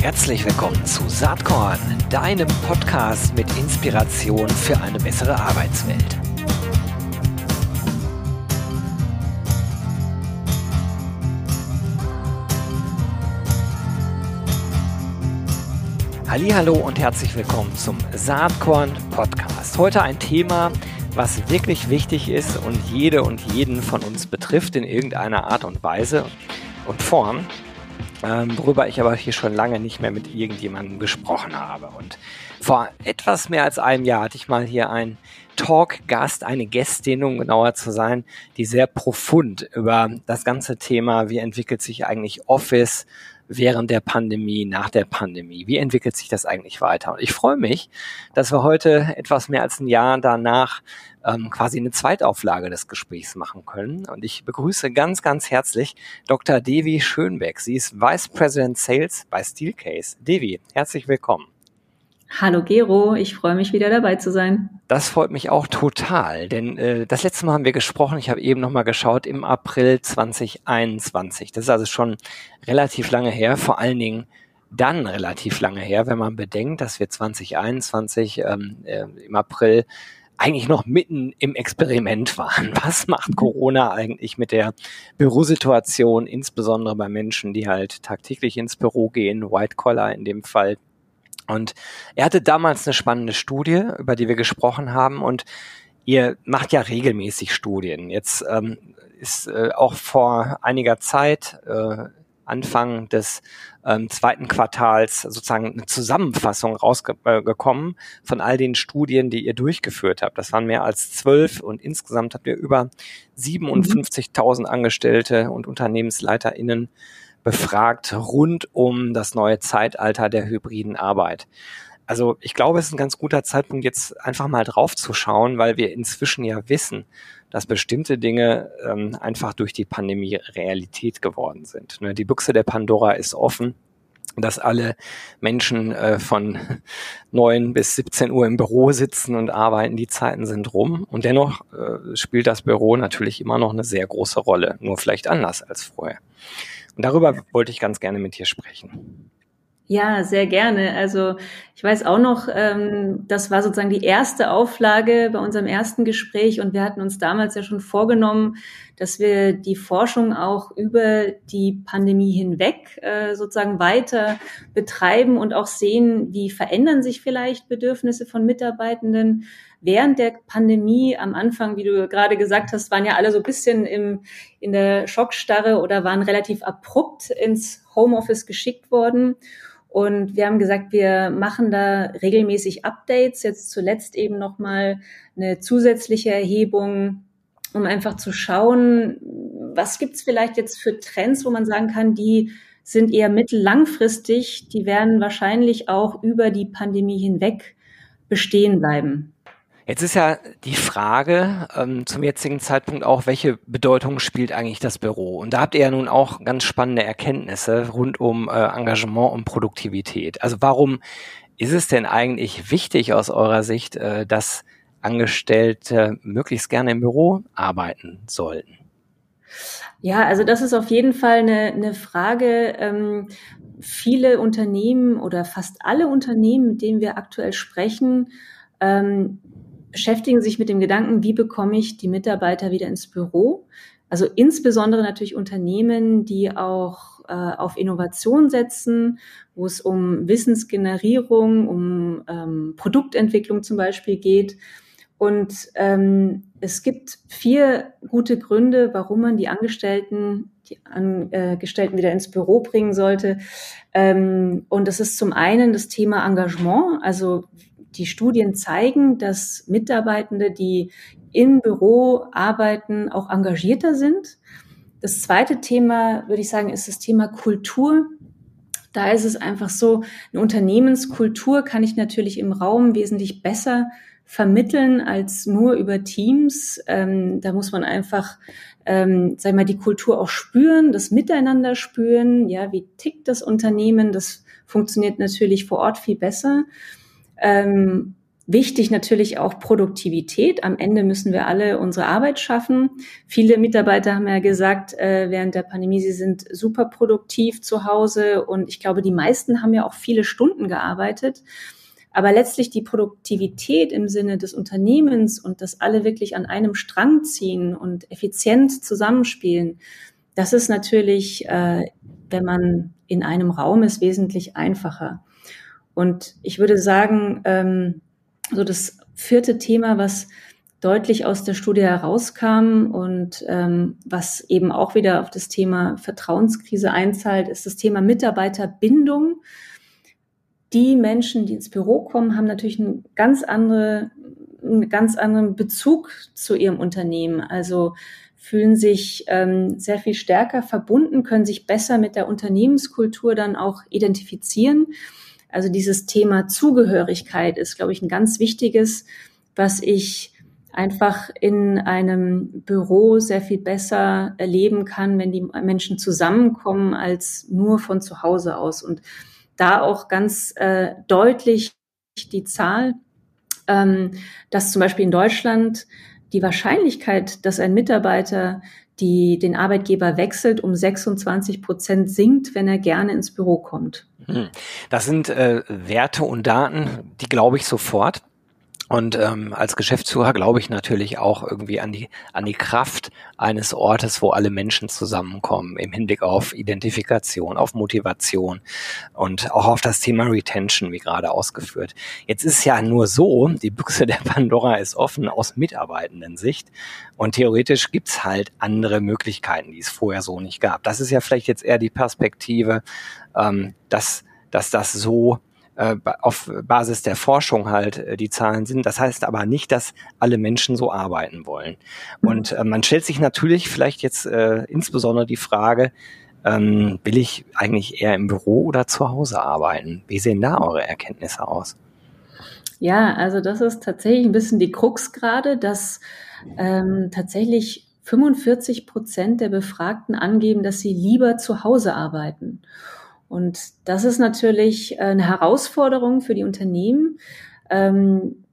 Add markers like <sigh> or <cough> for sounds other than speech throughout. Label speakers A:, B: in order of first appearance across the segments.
A: Herzlich willkommen zu Saatkorn, deinem Podcast mit Inspiration für eine bessere Arbeitswelt. Hallo und herzlich willkommen zum Saatkorn Podcast. Heute ein Thema, was wirklich wichtig ist und jede und jeden von uns betrifft in irgendeiner Art und Weise und Form, ähm, worüber ich aber hier schon lange nicht mehr mit irgendjemandem gesprochen habe. Und vor etwas mehr als einem Jahr hatte ich mal hier einen Talk-Gast, eine Gästin, um genauer zu sein, die sehr profund über das ganze Thema, wie entwickelt sich eigentlich Office, während der Pandemie, nach der Pandemie? Wie entwickelt sich das eigentlich weiter? Und ich freue mich, dass wir heute etwas mehr als ein Jahr danach ähm, quasi eine Zweitauflage des Gesprächs machen können. Und ich begrüße ganz, ganz herzlich Dr. Devi Schönbeck. Sie ist Vice President Sales bei Steelcase. Devi, herzlich willkommen.
B: Hallo Gero, ich freue mich wieder dabei zu sein.
A: Das freut mich auch total, denn äh, das letzte Mal haben wir gesprochen, ich habe eben nochmal geschaut, im April 2021. Das ist also schon relativ lange her, vor allen Dingen dann relativ lange her, wenn man bedenkt, dass wir 2021 ähm, äh, im April eigentlich noch mitten im Experiment waren. <laughs> Was macht Corona eigentlich mit der Bürosituation, insbesondere bei Menschen, die halt tagtäglich ins Büro gehen, White Collar in dem Fall, und er hatte damals eine spannende Studie, über die wir gesprochen haben. Und ihr macht ja regelmäßig Studien. Jetzt ähm, ist äh, auch vor einiger Zeit, äh, Anfang des ähm, zweiten Quartals, sozusagen eine Zusammenfassung rausgekommen von all den Studien, die ihr durchgeführt habt. Das waren mehr als zwölf und insgesamt habt ihr über 57.000 Angestellte und UnternehmensleiterInnen befragt rund um das neue Zeitalter der hybriden Arbeit. Also ich glaube, es ist ein ganz guter Zeitpunkt, jetzt einfach mal drauf zu schauen, weil wir inzwischen ja wissen, dass bestimmte Dinge ähm, einfach durch die Pandemie Realität geworden sind. Ne? Die Büchse der Pandora ist offen dass alle Menschen äh, von <laughs> neun bis 17 Uhr im Büro sitzen und arbeiten, die Zeiten sind rum. Und dennoch äh, spielt das Büro natürlich immer noch eine sehr große Rolle, nur vielleicht anders als vorher. Und darüber wollte ich ganz gerne mit dir sprechen.
B: Ja, sehr gerne. Also ich weiß auch noch, ähm, das war sozusagen die erste Auflage bei unserem ersten Gespräch und wir hatten uns damals ja schon vorgenommen, dass wir die Forschung auch über die Pandemie hinweg äh, sozusagen weiter betreiben und auch sehen, wie verändern sich vielleicht Bedürfnisse von Mitarbeitenden während der Pandemie am Anfang, wie du gerade gesagt hast, waren ja alle so ein bisschen im, in der Schockstarre oder waren relativ abrupt ins Homeoffice geschickt worden. Und wir haben gesagt, wir machen da regelmäßig Updates. Jetzt zuletzt eben nochmal eine zusätzliche Erhebung, um einfach zu schauen, was gibt's vielleicht jetzt für Trends, wo man sagen kann, die sind eher mittellangfristig, die werden wahrscheinlich auch über die Pandemie hinweg bestehen bleiben.
A: Jetzt ist ja die Frage ähm, zum jetzigen Zeitpunkt auch, welche Bedeutung spielt eigentlich das Büro? Und da habt ihr ja nun auch ganz spannende Erkenntnisse rund um äh, Engagement und Produktivität. Also warum ist es denn eigentlich wichtig aus eurer Sicht, äh, dass Angestellte möglichst gerne im Büro arbeiten sollten?
B: Ja, also das ist auf jeden Fall eine, eine Frage. Ähm, viele Unternehmen oder fast alle Unternehmen, mit denen wir aktuell sprechen, ähm, beschäftigen sich mit dem Gedanken, wie bekomme ich die Mitarbeiter wieder ins Büro? Also insbesondere natürlich Unternehmen, die auch äh, auf Innovation setzen, wo es um Wissensgenerierung, um ähm, Produktentwicklung zum Beispiel geht. Und ähm, es gibt vier gute Gründe, warum man die Angestellten, die Angestellten wieder ins Büro bringen sollte. Ähm, und das ist zum einen das Thema Engagement. Also die Studien zeigen, dass Mitarbeitende, die im Büro arbeiten, auch engagierter sind. Das zweite Thema, würde ich sagen, ist das Thema Kultur. Da ist es einfach so, eine Unternehmenskultur kann ich natürlich im Raum wesentlich besser vermitteln als nur über Teams. Ähm, da muss man einfach, ähm, sag mal, die Kultur auch spüren, das Miteinander spüren. Ja, wie tickt das Unternehmen? Das funktioniert natürlich vor Ort viel besser. Ähm, Wichtig natürlich auch Produktivität. Am Ende müssen wir alle unsere Arbeit schaffen. Viele Mitarbeiter haben ja gesagt, äh, während der Pandemie, sie sind super produktiv zu Hause und ich glaube, die meisten haben ja auch viele Stunden gearbeitet. Aber letztlich die Produktivität im Sinne des Unternehmens und dass alle wirklich an einem Strang ziehen und effizient zusammenspielen, das ist natürlich, äh, wenn man in einem Raum ist, wesentlich einfacher. Und ich würde sagen, ähm, so das vierte Thema, was deutlich aus der Studie herauskam und ähm, was eben auch wieder auf das Thema Vertrauenskrise einzahlt, ist das Thema Mitarbeiterbindung. Die Menschen, die ins Büro kommen, haben natürlich einen ganz, andere, einen ganz anderen Bezug zu ihrem Unternehmen. Also fühlen sich ähm, sehr viel stärker verbunden, können sich besser mit der Unternehmenskultur dann auch identifizieren also dieses Thema Zugehörigkeit ist, glaube ich, ein ganz wichtiges, was ich einfach in einem Büro sehr viel besser erleben kann, wenn die Menschen zusammenkommen, als nur von zu Hause aus. Und da auch ganz äh, deutlich die Zahl, ähm, dass zum Beispiel in Deutschland die Wahrscheinlichkeit, dass ein Mitarbeiter die den Arbeitgeber wechselt, um 26 Prozent sinkt, wenn er gerne ins Büro kommt.
A: Hm. Das sind äh, Werte und Daten, die glaube ich sofort. Und ähm, als Geschäftsführer glaube ich natürlich auch irgendwie an die, an die Kraft eines Ortes, wo alle Menschen zusammenkommen, im Hinblick auf Identifikation, auf Motivation und auch auf das Thema Retention, wie gerade ausgeführt. Jetzt ist ja nur so, die Büchse der Pandora ist offen aus mitarbeitenden Sicht und theoretisch gibt's halt andere Möglichkeiten, die es vorher so nicht gab. Das ist ja vielleicht jetzt eher die Perspektive, ähm, dass, dass das so äh, auf Basis der Forschung halt äh, die Zahlen sind. Das heißt aber nicht, dass alle Menschen so arbeiten wollen. Und äh, man stellt sich natürlich vielleicht jetzt äh, insbesondere die Frage, ähm, will ich eigentlich eher im Büro oder zu Hause arbeiten? Wie sehen da eure Erkenntnisse aus?
B: Ja, also das ist tatsächlich ein bisschen die Krux gerade, dass ähm, tatsächlich 45 Prozent der Befragten angeben, dass sie lieber zu Hause arbeiten. Und das ist natürlich äh, eine Herausforderung für die Unternehmen. Ähm,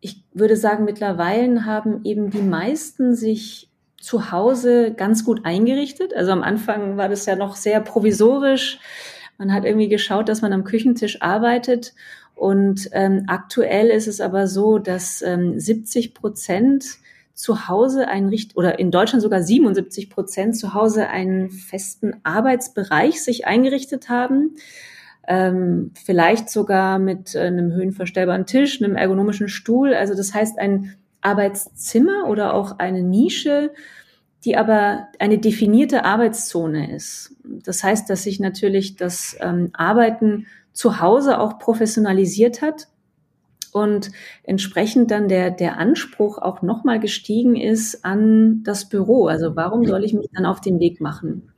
B: ich würde sagen, mittlerweile haben eben die meisten sich zu Hause ganz gut eingerichtet. Also am Anfang war das ja noch sehr provisorisch. Man hat irgendwie geschaut, dass man am Küchentisch arbeitet. Und ähm, aktuell ist es aber so, dass ähm, 70 Prozent zu Hause einen oder in Deutschland sogar 77 Prozent zu Hause einen festen Arbeitsbereich sich eingerichtet haben. Ähm, vielleicht sogar mit äh, einem höhenverstellbaren Tisch, einem ergonomischen Stuhl. Also das heißt ein Arbeitszimmer oder auch eine Nische, die aber eine definierte Arbeitszone ist. Das heißt, dass sich natürlich das ähm, Arbeiten zu Hause auch professionalisiert hat und entsprechend dann der, der Anspruch auch nochmal gestiegen ist an das Büro. Also warum soll ich mich dann auf den Weg machen?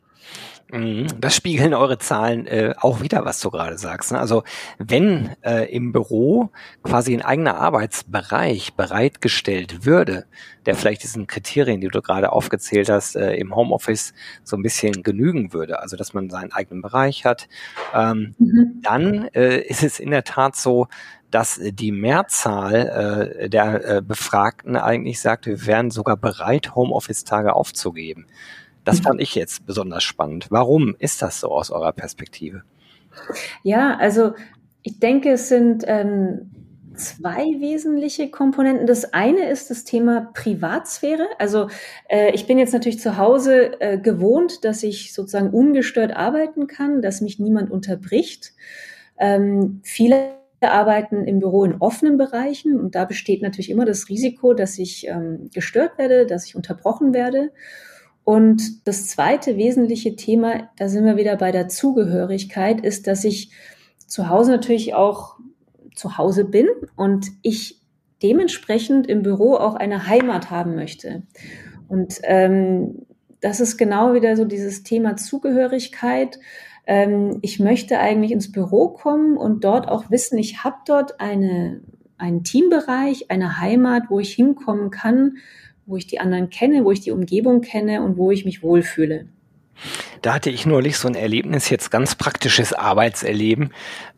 A: Mhm. Das spiegeln eure Zahlen äh, auch wieder, was du gerade sagst. Ne? Also wenn äh, im Büro quasi ein eigener Arbeitsbereich bereitgestellt würde, der vielleicht diesen Kriterien, die du gerade aufgezählt hast, äh, im Homeoffice so ein bisschen genügen würde, also dass man seinen eigenen Bereich hat, ähm, mhm. dann äh, ist es in der Tat so, dass die Mehrzahl äh, der äh, Befragten eigentlich sagt, wir wären sogar bereit, Homeoffice-Tage aufzugeben. Das fand ich jetzt besonders spannend. Warum ist das so aus eurer Perspektive?
B: Ja, also ich denke, es sind ähm, zwei wesentliche Komponenten. Das eine ist das Thema Privatsphäre. Also äh, ich bin jetzt natürlich zu Hause äh, gewohnt, dass ich sozusagen ungestört arbeiten kann, dass mich niemand unterbricht. Ähm, viele arbeiten im Büro in offenen Bereichen und da besteht natürlich immer das Risiko, dass ich ähm, gestört werde, dass ich unterbrochen werde. Und das zweite wesentliche Thema, da sind wir wieder bei der Zugehörigkeit, ist, dass ich zu Hause natürlich auch zu Hause bin und ich dementsprechend im Büro auch eine Heimat haben möchte. Und ähm, das ist genau wieder so dieses Thema Zugehörigkeit ähm, ich möchte eigentlich ins Büro kommen und dort auch wissen, ich habe dort eine, einen Teambereich, eine Heimat, wo ich hinkommen kann, wo ich die anderen kenne, wo ich die Umgebung kenne und wo ich mich wohlfühle.
A: Da hatte ich neulich so ein Erlebnis, jetzt ganz praktisches Arbeitserleben.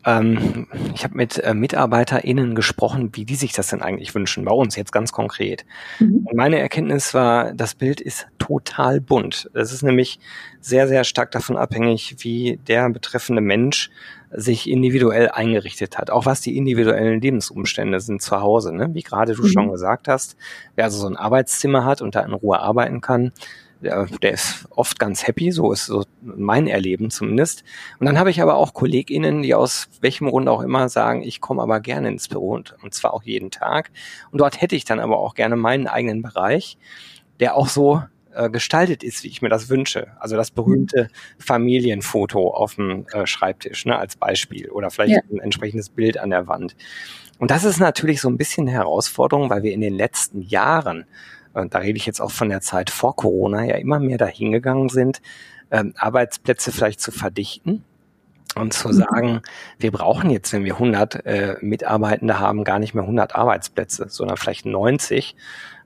A: Ähm, ich habe mit äh, MitarbeiterInnen gesprochen, wie die sich das denn eigentlich wünschen, bei uns jetzt ganz konkret. Mhm. Und meine Erkenntnis war, das Bild ist total bunt. Es ist nämlich sehr, sehr stark davon abhängig, wie der betreffende Mensch sich individuell eingerichtet hat. Auch was die individuellen Lebensumstände sind zu Hause. Ne? Wie gerade du mhm. schon gesagt hast, wer also so ein Arbeitszimmer hat und da in Ruhe arbeiten kann, der, der ist oft ganz happy, so ist so mein Erleben zumindest. Und dann habe ich aber auch KollegInnen, die aus welchem Grund auch immer sagen, ich komme aber gerne ins Büro und, und zwar auch jeden Tag. Und dort hätte ich dann aber auch gerne meinen eigenen Bereich, der auch so äh, gestaltet ist, wie ich mir das wünsche. Also das berühmte Familienfoto auf dem äh, Schreibtisch, ne, als Beispiel. Oder vielleicht ja. ein entsprechendes Bild an der Wand. Und das ist natürlich so ein bisschen eine Herausforderung, weil wir in den letzten Jahren und da rede ich jetzt auch von der Zeit vor Corona, ja immer mehr dahingegangen sind, ähm, Arbeitsplätze vielleicht zu verdichten und zu mhm. sagen, wir brauchen jetzt, wenn wir 100 äh, Mitarbeitende haben, gar nicht mehr 100 Arbeitsplätze, sondern vielleicht 90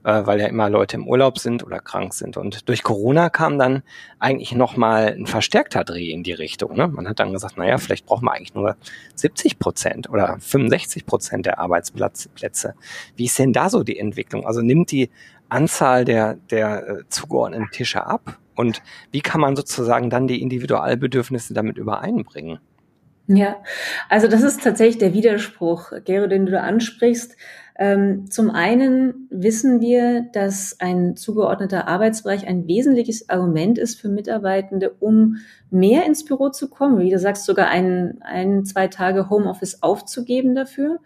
A: äh, weil ja immer Leute im Urlaub sind oder krank sind. Und durch Corona kam dann eigentlich nochmal ein verstärkter Dreh in die Richtung. Ne? Man hat dann gesagt, naja, vielleicht brauchen wir eigentlich nur 70 Prozent oder 65 Prozent der Arbeitsplätze. Wie ist denn da so die Entwicklung? Also nimmt die Anzahl der, der äh, zugeordneten Tische ab? Und wie kann man sozusagen dann die Individualbedürfnisse damit übereinbringen?
B: Ja, also das ist tatsächlich der Widerspruch, Gero, den du da ansprichst. Ähm, zum einen wissen wir, dass ein zugeordneter Arbeitsbereich ein wesentliches Argument ist für Mitarbeitende, um mehr ins Büro zu kommen. Wie du sagst, sogar ein, ein zwei Tage Homeoffice aufzugeben dafür.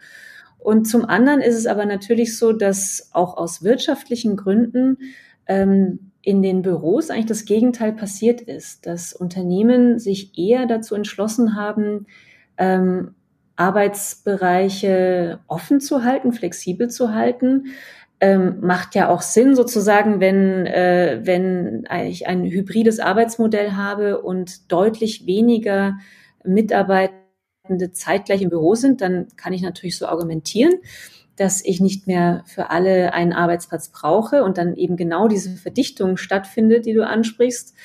B: Und zum anderen ist es aber natürlich so, dass auch aus wirtschaftlichen Gründen ähm, in den Büros eigentlich das Gegenteil passiert ist, dass Unternehmen sich eher dazu entschlossen haben, ähm, Arbeitsbereiche offen zu halten, flexibel zu halten. Ähm, macht ja auch Sinn sozusagen, wenn, äh, wenn ich ein hybrides Arbeitsmodell habe und deutlich weniger Mitarbeitende zeitgleich im Büro sind, dann kann ich natürlich so argumentieren, dass ich nicht mehr für alle einen Arbeitsplatz brauche und dann eben genau diese Verdichtung stattfindet, die du ansprichst.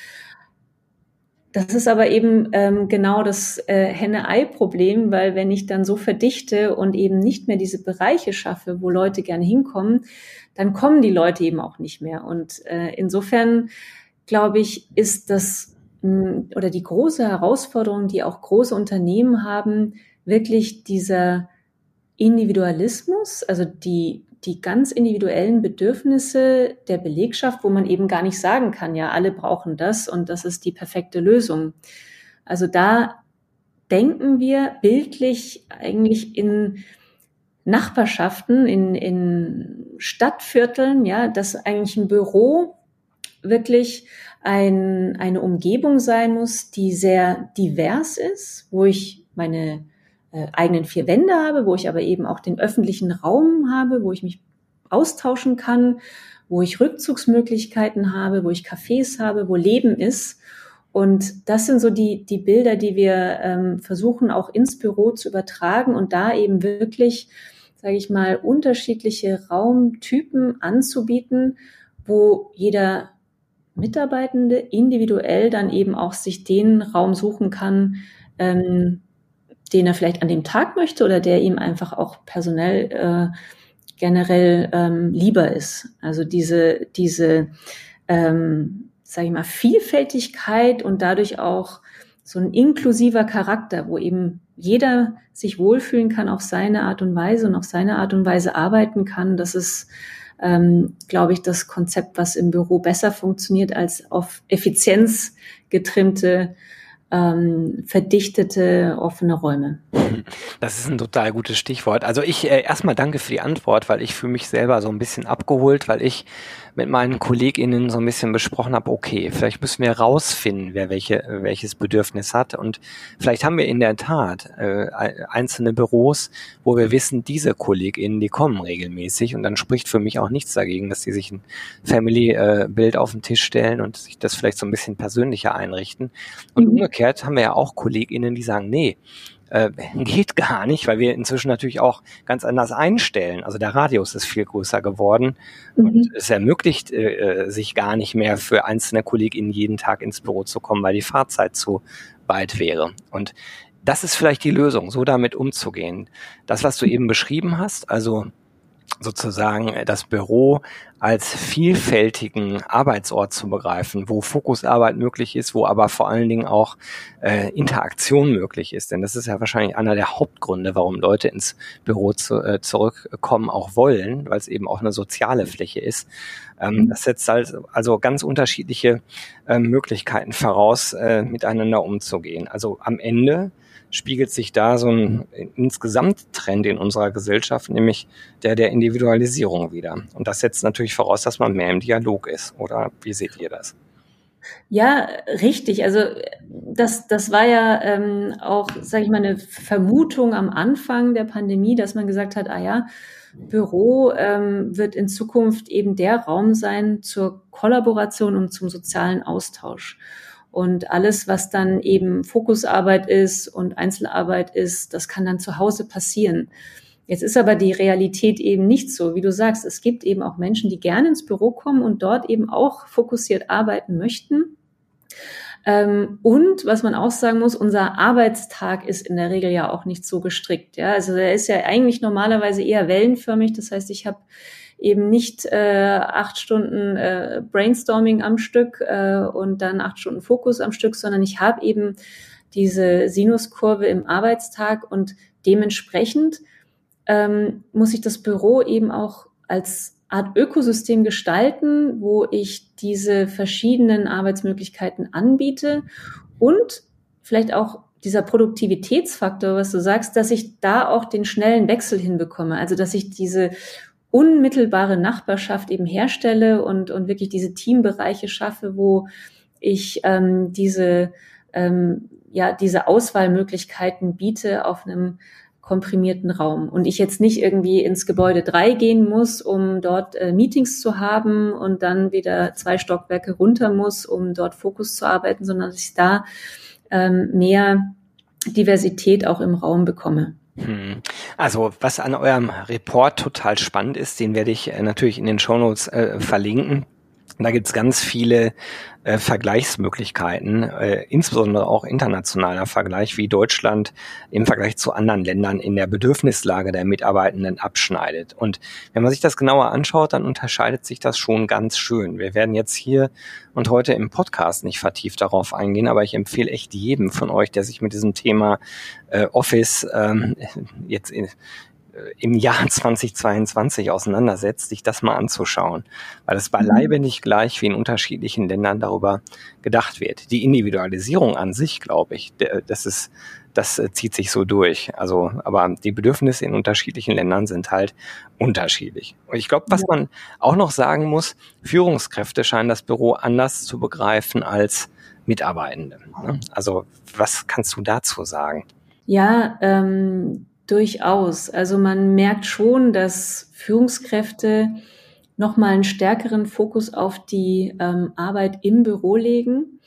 B: Das ist aber eben ähm, genau das äh, Henne-Ei-Problem, weil wenn ich dann so verdichte und eben nicht mehr diese Bereiche schaffe, wo Leute gerne hinkommen, dann kommen die Leute eben auch nicht mehr. Und äh, insofern glaube ich, ist das mh, oder die große Herausforderung, die auch große Unternehmen haben, wirklich dieser Individualismus, also die die ganz individuellen Bedürfnisse der Belegschaft, wo man eben gar nicht sagen kann, ja, alle brauchen das und das ist die perfekte Lösung. Also da denken wir bildlich eigentlich in Nachbarschaften, in, in Stadtvierteln, ja, dass eigentlich ein Büro wirklich ein, eine Umgebung sein muss, die sehr divers ist, wo ich meine äh, eigenen vier Wände habe, wo ich aber eben auch den öffentlichen Raum habe, wo ich mich austauschen kann, wo ich Rückzugsmöglichkeiten habe, wo ich Cafés habe, wo Leben ist. Und das sind so die, die Bilder, die wir ähm, versuchen auch ins Büro zu übertragen und da eben wirklich, sage ich mal, unterschiedliche Raumtypen anzubieten, wo jeder Mitarbeitende individuell dann eben auch sich den Raum suchen kann, ähm, den er vielleicht an dem Tag möchte oder der ihm einfach auch personell äh, generell ähm, lieber ist. Also diese, diese ähm, sage ich mal, Vielfältigkeit und dadurch auch so ein inklusiver Charakter, wo eben jeder sich wohlfühlen kann auf seine Art und Weise und auf seine Art und Weise arbeiten kann. Das ist, ähm, glaube ich, das Konzept, was im Büro besser funktioniert als auf Effizienz getrimmte ähm, verdichtete offene Räume.
A: Das ist ein total gutes Stichwort. Also ich äh, erstmal danke für die Antwort, weil ich für mich selber so ein bisschen abgeholt, weil ich mit meinen KollegInnen so ein bisschen besprochen habe, okay, vielleicht müssen wir rausfinden, wer welche, welches Bedürfnis hat. Und vielleicht haben wir in der Tat äh, einzelne Büros, wo wir wissen, diese KollegInnen, die kommen regelmäßig. Und dann spricht für mich auch nichts dagegen, dass die sich ein Family-Bild auf den Tisch stellen und sich das vielleicht so ein bisschen persönlicher einrichten. Und mhm. Umgekehrt haben wir ja auch KollegInnen, die sagen, nee, äh, <laughs> geht gar nicht, weil wir inzwischen natürlich auch ganz anders einstellen. Also der Radius ist viel größer geworden mhm. und es ermöglicht äh, äh, sich gar nicht mehr für einzelne KollegInnen jeden Tag ins Büro zu kommen, weil die Fahrzeit zu weit wäre. Und das ist vielleicht die Lösung, so damit umzugehen. Das, was du eben beschrieben hast, also sozusagen das Büro als vielfältigen Arbeitsort zu begreifen, wo Fokusarbeit möglich ist, wo aber vor allen Dingen auch äh, Interaktion möglich ist. Denn das ist ja wahrscheinlich einer der Hauptgründe, warum Leute ins Büro zu, äh, zurückkommen, auch wollen, weil es eben auch eine soziale Fläche ist. Ähm, mhm. das setzt halt also ganz unterschiedliche äh, Möglichkeiten voraus, äh, miteinander umzugehen. Also am Ende spiegelt sich da so ein insgesamt Trend in unserer Gesellschaft, nämlich der der Individualisierung wieder. Und das setzt natürlich voraus, dass man mehr im Dialog ist. Oder wie seht ihr das?
B: Ja, richtig. Also das, das war ja ähm, auch, sage ich mal, eine Vermutung am Anfang der Pandemie, dass man gesagt hat, ah ja, Büro ähm, wird in Zukunft eben der Raum sein zur Kollaboration und zum sozialen Austausch. Und alles, was dann eben Fokusarbeit ist und Einzelarbeit ist, das kann dann zu Hause passieren. Jetzt ist aber die Realität eben nicht so, wie du sagst. Es gibt eben auch Menschen, die gerne ins Büro kommen und dort eben auch fokussiert arbeiten möchten. Ähm, und was man auch sagen muss, unser Arbeitstag ist in der Regel ja auch nicht so gestrickt. Ja, also er ist ja eigentlich normalerweise eher wellenförmig. Das heißt, ich habe eben nicht äh, acht Stunden äh, Brainstorming am Stück äh, und dann acht Stunden Fokus am Stück, sondern ich habe eben diese Sinuskurve im Arbeitstag und dementsprechend ähm, muss ich das Büro eben auch als Art Ökosystem gestalten, wo ich diese verschiedenen Arbeitsmöglichkeiten anbiete und vielleicht auch dieser Produktivitätsfaktor, was du sagst, dass ich da auch den schnellen Wechsel hinbekomme. Also, dass ich diese unmittelbare Nachbarschaft eben herstelle und, und wirklich diese Teambereiche schaffe, wo ich ähm, diese, ähm, ja, diese Auswahlmöglichkeiten biete auf einem komprimierten Raum und ich jetzt nicht irgendwie ins Gebäude drei gehen muss, um dort äh, Meetings zu haben und dann wieder zwei Stockwerke runter muss, um dort Fokus zu arbeiten, sondern dass ich da ähm, mehr Diversität auch im Raum bekomme.
A: Hm. Also was an eurem Report total spannend ist, den werde ich äh, natürlich in den Shownotes äh, verlinken. Da gibt's ganz viele äh, Vergleichsmöglichkeiten, äh, insbesondere auch internationaler Vergleich, wie Deutschland im Vergleich zu anderen Ländern in der Bedürfnislage der Mitarbeitenden abschneidet. Und wenn man sich das genauer anschaut, dann unterscheidet sich das schon ganz schön. Wir werden jetzt hier und heute im Podcast nicht vertieft darauf eingehen, aber ich empfehle echt jedem von euch, der sich mit diesem Thema äh, Office ähm, jetzt in, im Jahr <laughs> 2022 auseinandersetzt, sich das mal anzuschauen, weil es beileibe mhm. nicht gleich wie in unterschiedlichen Ländern darüber gedacht wird. Die Individualisierung an sich, glaube ich, das ist, das äh, zieht sich so durch. Also, aber die Bedürfnisse in unterschiedlichen Ländern sind halt unterschiedlich. Und ich glaube, was man auch noch sagen muss, Führungskräfte scheinen das Büro anders zu begreifen als Mitarbeitende. Ne? Also, was kannst du dazu sagen?
B: Ja, ähm, Durchaus. Also man merkt schon, dass Führungskräfte nochmal einen stärkeren Fokus auf die ähm, Arbeit im Büro legen,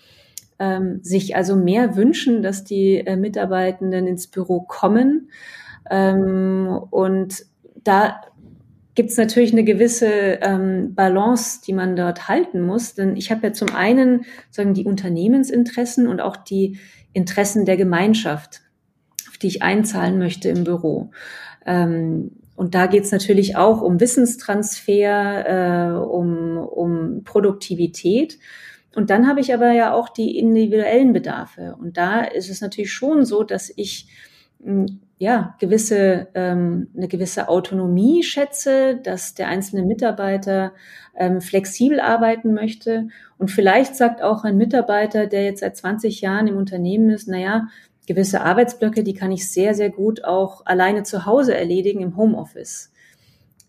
B: ähm, sich also mehr wünschen, dass die äh, Mitarbeitenden ins Büro kommen. Ähm, und da gibt es natürlich eine gewisse ähm, Balance, die man dort halten muss. Denn ich habe ja zum einen sagen die Unternehmensinteressen und auch die Interessen der Gemeinschaft die ich einzahlen möchte im Büro. Ähm, und da geht es natürlich auch um Wissenstransfer, äh, um, um Produktivität. Und dann habe ich aber ja auch die individuellen Bedarfe. Und da ist es natürlich schon so, dass ich hm, ja gewisse ähm, eine gewisse Autonomie schätze, dass der einzelne Mitarbeiter ähm, flexibel arbeiten möchte. Und vielleicht sagt auch ein Mitarbeiter, der jetzt seit 20 Jahren im Unternehmen ist, na ja, gewisse Arbeitsblöcke, die kann ich sehr, sehr gut auch alleine zu Hause erledigen im Homeoffice.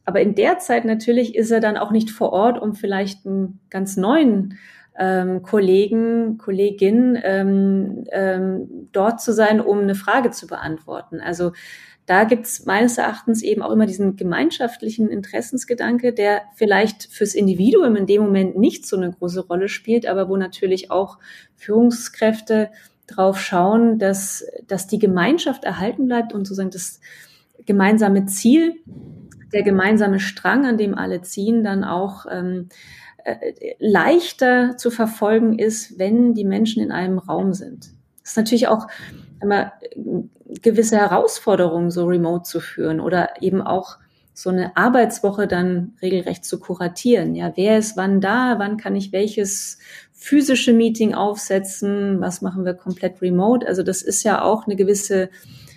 B: Aber in der Zeit natürlich ist er dann auch nicht vor Ort, um vielleicht einen ganz neuen ähm, Kollegen, Kollegin ähm, ähm, dort zu sein, um eine Frage zu beantworten. Also da gibt's meines Erachtens eben auch immer diesen gemeinschaftlichen Interessensgedanke, der vielleicht fürs Individuum in dem Moment nicht so eine große Rolle spielt, aber wo natürlich auch Führungskräfte drauf schauen, dass, dass die Gemeinschaft erhalten bleibt und sozusagen das gemeinsame Ziel, der gemeinsame Strang, an dem alle ziehen, dann auch ähm, äh, leichter zu verfolgen ist, wenn die Menschen in einem Raum sind. Das ist natürlich auch immer gewisse Herausforderungen, so remote zu führen oder eben auch so eine Arbeitswoche dann regelrecht zu kuratieren. Ja, wer ist wann da? Wann kann ich welches physische Meeting aufsetzen? Was machen wir komplett remote? Also das ist ja auch eine gewisse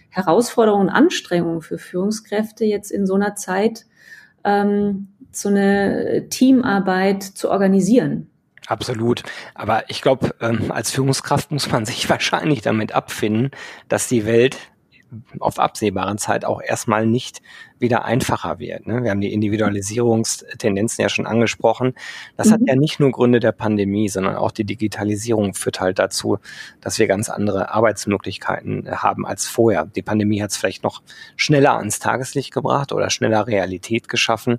B: Herausforderung und Anstrengung für Führungskräfte jetzt in so einer Zeit, ähm, so eine Teamarbeit zu organisieren.
A: Absolut. Aber ich glaube, ähm, als Führungskraft muss man sich <laughs> wahrscheinlich damit abfinden, dass die Welt auf absehbaren Zeit auch erstmal nicht wieder einfacher wird. Ne? Wir haben die Individualisierungstendenzen ja schon angesprochen. Das mhm. hat ja nicht nur Gründe der Pandemie, sondern auch die Digitalisierung führt halt dazu, dass wir ganz andere Arbeitsmöglichkeiten haben als vorher. Die Pandemie hat es vielleicht noch schneller ans Tageslicht gebracht oder schneller Realität geschaffen.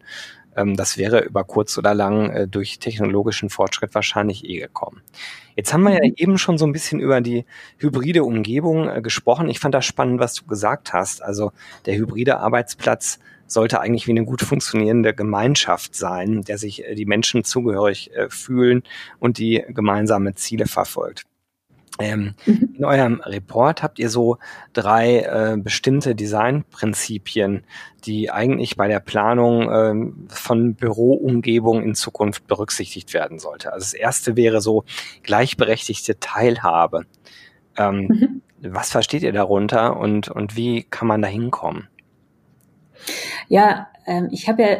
A: Ähm, das wäre über kurz oder lang äh, durch technologischen Fortschritt wahrscheinlich eh gekommen. Jetzt haben wir ja mhm. eben schon so ein bisschen über die hybride Umgebung äh, gesprochen. Ich fand das spannend, was du gesagt hast. Also der hybride Arbeitsplatz sollte eigentlich wie eine gut funktionierende Gemeinschaft sein, der sich äh, die Menschen zugehörig fühlen und die gemeinsame Ziele verfolgt. Ähm, mhm. In eurem Report habt ihr so drei äh, bestimmte Designprinzipien, die eigentlich bei der Planung ähm, von Büroumgebung in Zukunft berücksichtigt werden sollte. Also das erste wäre so gleichberechtigte Teilhabe. Ähm, mhm. Was versteht ihr darunter und, und wie kann man da hinkommen?
B: Ja, ähm, ich habe ja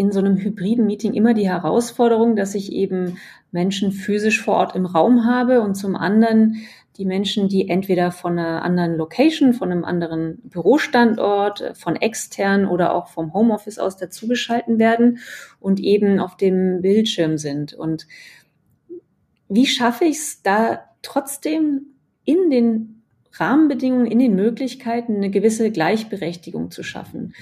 B: in so einem hybriden Meeting immer die Herausforderung, dass ich eben Menschen physisch vor Ort im Raum habe und zum anderen die Menschen, die entweder von einer anderen Location, von einem anderen Bürostandort, von extern oder auch vom Homeoffice aus dazugeschalten werden und eben auf dem Bildschirm sind. Und wie schaffe ich es da trotzdem in den Rahmenbedingungen, in den Möglichkeiten eine gewisse Gleichberechtigung zu schaffen?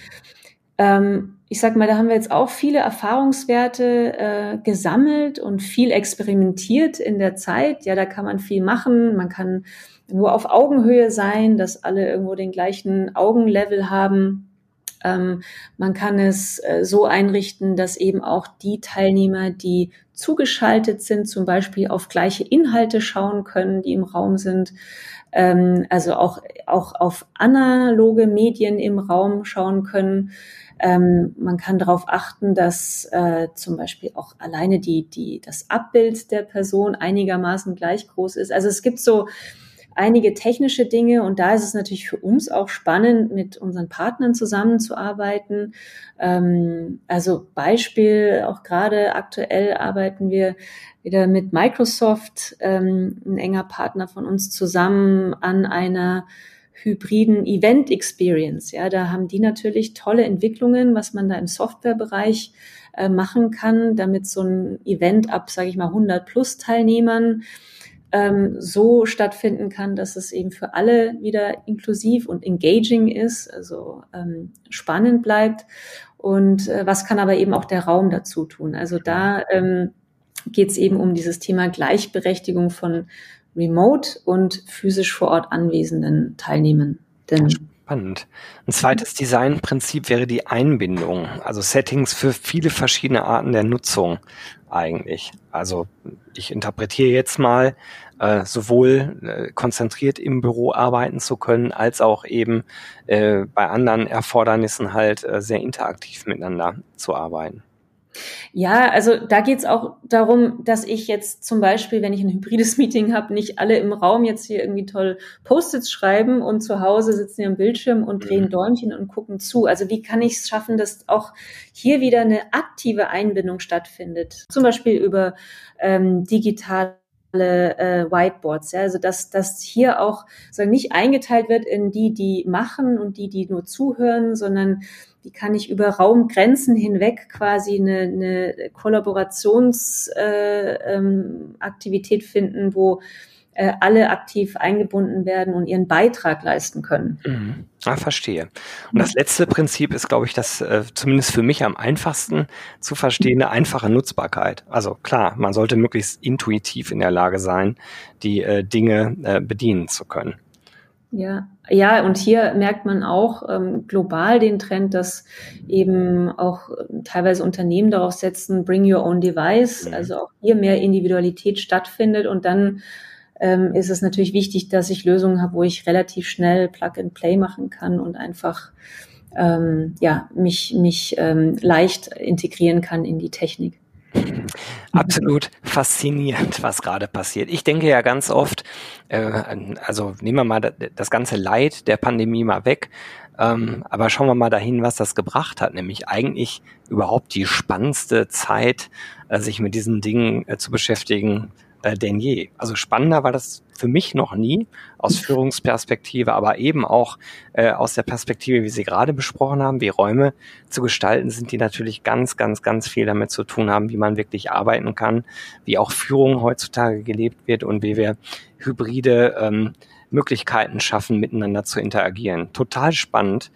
B: Ähm, ich sag mal, da haben wir jetzt auch viele Erfahrungswerte äh, gesammelt und viel experimentiert in der Zeit. Ja, da kann man viel machen. Man kann nur auf Augenhöhe sein, dass alle irgendwo den gleichen Augenlevel haben. Ähm, man kann es äh, so einrichten, dass eben auch die Teilnehmer, die zugeschaltet sind, zum Beispiel auf gleiche Inhalte schauen können, die im Raum sind. Ähm, also auch, auch auf analoge Medien im Raum schauen können. Ähm, man kann darauf achten, dass äh, zum Beispiel auch alleine die, die, das Abbild der Person einigermaßen gleich groß ist. Also es gibt so einige technische Dinge und da ist es natürlich für uns auch spannend, mit unseren Partnern zusammenzuarbeiten. Ähm, also Beispiel, auch gerade aktuell arbeiten wir wieder mit Microsoft, ähm, ein enger Partner von uns zusammen an einer hybriden Event Experience. Ja, da haben die natürlich tolle Entwicklungen, was man da im Softwarebereich äh, machen kann, damit so ein Event ab, sage ich mal, 100 plus Teilnehmern ähm, so stattfinden kann, dass es eben für alle wieder inklusiv und engaging ist, also ähm, spannend bleibt. Und äh, was kann aber eben auch der Raum dazu tun? Also da ähm, geht es eben um dieses Thema Gleichberechtigung von remote und physisch vor Ort anwesenden Teilnehmenden.
A: Spannend. Ein zweites Designprinzip wäre die Einbindung, also Settings für viele verschiedene Arten der Nutzung eigentlich. Also ich interpretiere jetzt mal, äh, sowohl äh, konzentriert im Büro arbeiten zu können, als auch eben äh, bei anderen Erfordernissen halt äh, sehr interaktiv miteinander zu arbeiten.
B: Ja, also da geht's auch darum, dass ich jetzt zum Beispiel, wenn ich ein hybrides <laughs> Meeting habe, nicht alle im Raum jetzt hier irgendwie toll Post-its schreiben und zu Hause sitzen hier am Bildschirm und drehen mhm. Däumchen und gucken zu. Also wie kann ich es schaffen, dass auch hier wieder eine aktive Einbindung stattfindet? Zum Beispiel über ähm, digitale äh, Whiteboards, ja, also dass dass hier auch sagen nicht eingeteilt wird in die, die machen und die, die nur zuhören, sondern wie kann ich über Raumgrenzen hinweg quasi eine, eine Kollaborationsaktivität äh, ähm, finden, wo äh, alle aktiv eingebunden werden und ihren Beitrag leisten können.
A: Mhm. Ah, verstehe. Und das letzte Prinzip ist, glaube ich, das äh, zumindest für mich am einfachsten zu verstehende einfache Nutzbarkeit. Also klar, man sollte möglichst intuitiv in der Lage sein, die äh, Dinge äh, bedienen zu können.
B: Ja, ja, und hier merkt man auch ähm, global den Trend, dass eben auch äh, teilweise Unternehmen darauf setzen, bring your own device, mhm. also auch hier mehr Individualität stattfindet und dann ähm, ist es natürlich wichtig, dass ich Lösungen habe, wo ich relativ schnell Plug and Play machen kann und einfach ähm, ja mich mich ähm, leicht integrieren kann in die Technik.
A: Absolut faszinierend, was gerade passiert. Ich denke ja ganz oft, äh, also nehmen wir mal das ganze Leid der Pandemie mal weg, ähm, aber schauen wir mal dahin, was das gebracht hat, nämlich eigentlich überhaupt die spannendste Zeit, äh, sich mit diesen Dingen äh, zu beschäftigen, äh, denn je. Also spannender war das für mich noch nie aus Führungsperspektive, aber eben auch äh, aus der Perspektive, wie Sie gerade besprochen haben, wie Räume zu gestalten sind, die natürlich ganz, ganz, ganz viel damit zu tun haben, wie man wirklich arbeiten kann, wie auch Führung heutzutage gelebt wird und wie wir hybride ähm, Möglichkeiten schaffen, miteinander zu interagieren. Total spannend.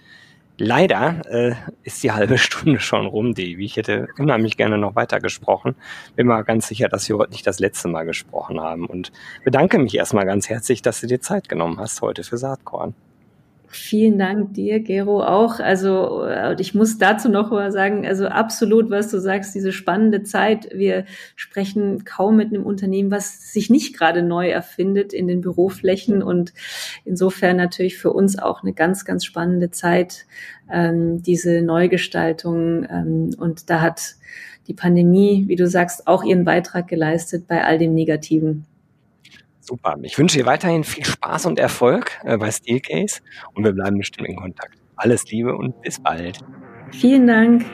A: Leider äh, ist die halbe <laughs> Stunde schon rum, Devi. Ich hätte unheimlich gerne noch weiter gesprochen. Bin mal ganz sicher, dass wir heute nicht das letzte Mal gesprochen haben und bedanke mich erstmal ganz herzlich, dass du dir Zeit genommen hast heute für Saatkorn.
B: Vielen Dank dir, Gero, auch. Also äh, ich muss dazu noch mal sagen, also absolut, was du sagst, diese spannende Zeit. Wir sprechen kaum mit einem Unternehmen, was sich nicht gerade neu erfindet in den Büroflächen und insofern natürlich für uns auch eine ganz, ganz spannende Zeit, ähm, diese Neugestaltung. Ähm, und da hat die Pandemie, wie du sagst, auch ihren Beitrag geleistet bei all dem Negativen.
A: Super. Ich wünsche dir weiterhin viel Spaß und Erfolg äh, bei Steelcase und wir bleiben bestimmt in Kontakt. Alles Liebe und bis bald.
B: Vielen Dank.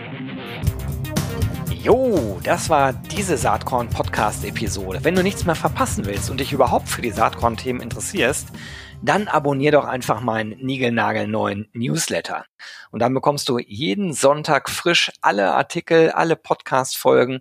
A: Jo, das war diese Saatkorn Podcast Episode. Wenn du nichts mehr verpassen willst und dich überhaupt für die Saatkorn Themen interessierst, dann abonnier doch einfach meinen niegelnagelneuen Newsletter. Und dann bekommst du jeden Sonntag frisch alle Artikel, alle Podcast Folgen